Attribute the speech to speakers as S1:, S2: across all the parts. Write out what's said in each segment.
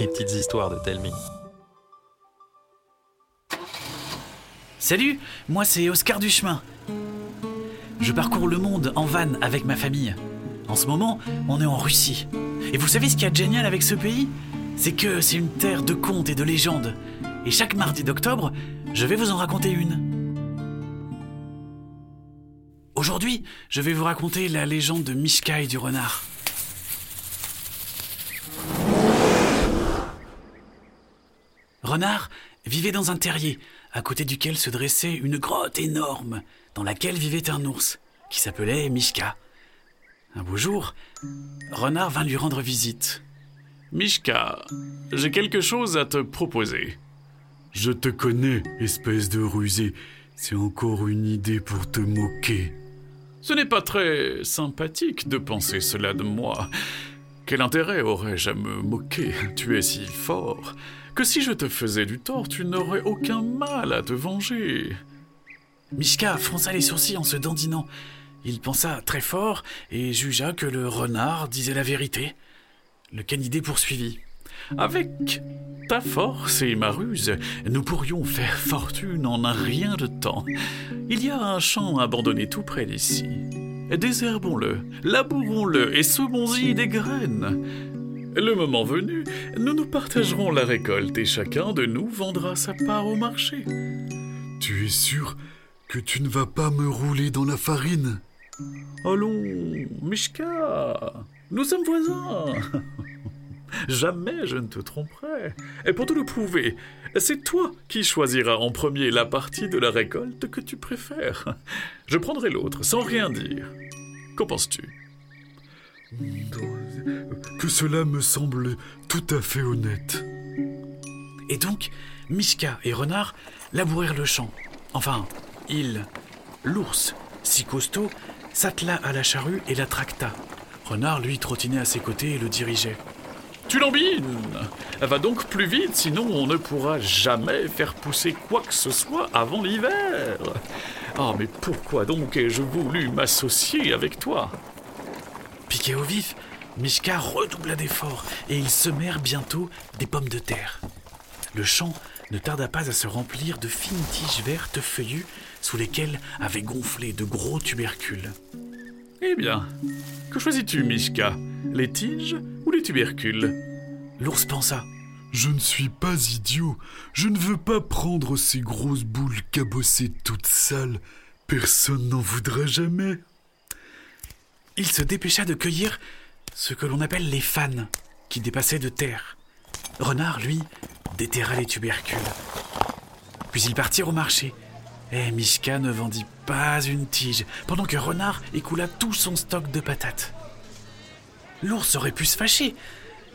S1: Les petites histoires de Telmi.
S2: Salut, moi c'est Oscar Duchemin. Je parcours le monde en van avec ma famille. En ce moment, on est en Russie. Et vous savez ce qu'il y a de génial avec ce pays? C'est que c'est une terre de contes et de légendes. Et chaque mardi d'octobre, je vais vous en raconter une. Aujourd'hui, je vais vous raconter la légende de Mishka et du renard. Renard vivait dans un terrier, à côté duquel se dressait une grotte énorme, dans laquelle vivait un ours, qui s'appelait Mishka. Un beau jour, Renard vint lui rendre visite.
S3: Mishka, j'ai quelque chose à te proposer.
S4: Je te connais, espèce de rusé. C'est encore une idée pour te moquer.
S3: Ce n'est pas très sympathique de penser cela de moi. Quel intérêt aurais-je à me moquer Tu es si fort? Que si je te faisais du tort, tu n'aurais aucun mal à te venger.
S2: Mishka fronça les sourcils en se dandinant. Il pensa très fort et jugea que le renard disait la vérité. Le canidé poursuivit.
S3: Avec ta force et ma ruse, nous pourrions faire fortune en un rien de temps. Il y a un champ abandonné tout près d'ici. Désherbons-le, labourons-le et semons-y des graines. Le moment venu, nous nous partagerons la récolte et chacun de nous vendra sa part au marché.
S4: Tu es sûr que tu ne vas pas me rouler dans la farine?
S3: Allons, Mishka, nous sommes voisins. Jamais je ne te tromperai. Et pour te le prouver, c'est toi qui choisiras en premier la partie de la récolte que tu préfères. Je prendrai l'autre sans rien dire. Qu'en penses-tu?
S4: Que cela me semble tout à fait honnête.
S2: Et donc, Mishka et Renard labourèrent le champ. Enfin, il, l'ours, si costaud, s'attela à la charrue et la tracta. Renard, lui, trottinait à ses côtés et le dirigeait.
S3: Tu l'embines Va donc plus vite, sinon on ne pourra jamais faire pousser quoi que ce soit avant l'hiver. Ah, mais pourquoi donc ai-je voulu m'associer avec toi?
S2: Piqué au vif, Mishka redoubla d'efforts et ils semèrent bientôt des pommes de terre. Le champ ne tarda pas à se remplir de fines tiges vertes feuillues sous lesquelles avaient gonflé de gros tubercules.
S3: Eh bien, que choisis-tu, Mishka? Les tiges les tubercules
S2: L'ours pensa.
S4: Je ne suis pas idiot. Je ne veux pas prendre ces grosses boules cabossées toutes sales. Personne n'en voudra jamais.
S2: Il se dépêcha de cueillir ce que l'on appelle les fans, qui dépassaient de terre. Renard, lui, déterra les tubercules. Puis ils partirent au marché. Et Mishka ne vendit pas une tige, pendant que Renard écoula tout son stock de patates. L'ours aurait pu se fâcher,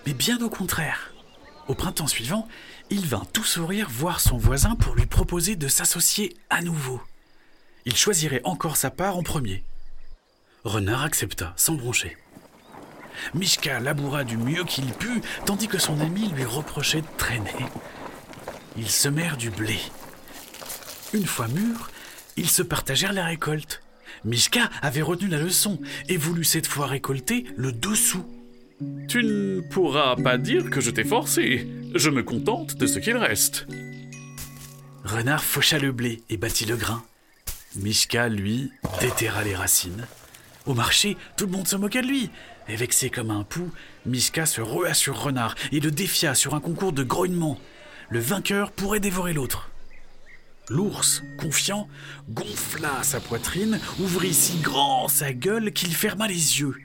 S2: mais bien au contraire. Au printemps suivant, il vint tout sourire voir son voisin pour lui proposer de s'associer à nouveau. Il choisirait encore sa part en premier. Renard accepta, sans broncher. Mishka laboura du mieux qu'il put, tandis que son ami lui reprochait de traîner. Ils semèrent du blé. Une fois mûrs, ils se partagèrent la récolte. Mishka avait retenu la leçon et voulut cette fois récolter le dessous.
S3: Tu ne pourras pas dire que je t'ai forcé. Je me contente de ce qu'il reste.
S2: Renard faucha le blé et battit le grain. Mishka, lui, déterra les racines. Au marché, tout le monde se moqua de lui. Et vexé comme un pou, Mishka se rua sur Renard et le défia sur un concours de grognement. Le vainqueur pourrait dévorer l'autre. L'ours, confiant, gonfla sa poitrine, ouvrit si grand sa gueule qu'il ferma les yeux.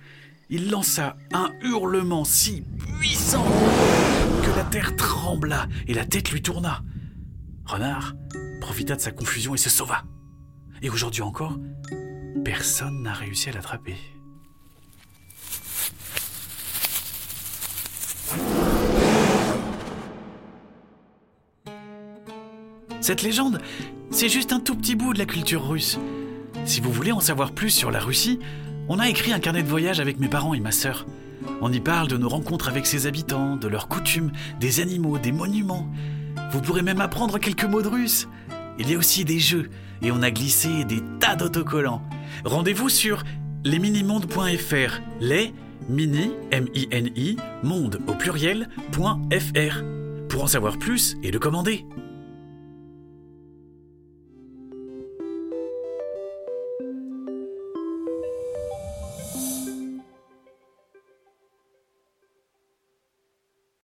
S2: Il lança un hurlement si puissant que la terre trembla et la tête lui tourna. Renard profita de sa confusion et se sauva. Et aujourd'hui encore, personne n'a réussi à l'attraper. Cette légende, c'est juste un tout petit bout de la culture russe. Si vous voulez en savoir plus sur la Russie, on a écrit un carnet de voyage avec mes parents et ma sœur. On y parle de nos rencontres avec ses habitants, de leurs coutumes, des animaux, des monuments. Vous pourrez même apprendre quelques mots de russe. Il y a aussi des jeux et on a glissé des tas d'autocollants. Rendez-vous sur lesminimondes.fr, les mini, M-I-N-I, monde au pluriel, point .fr, pour en savoir plus et le commander.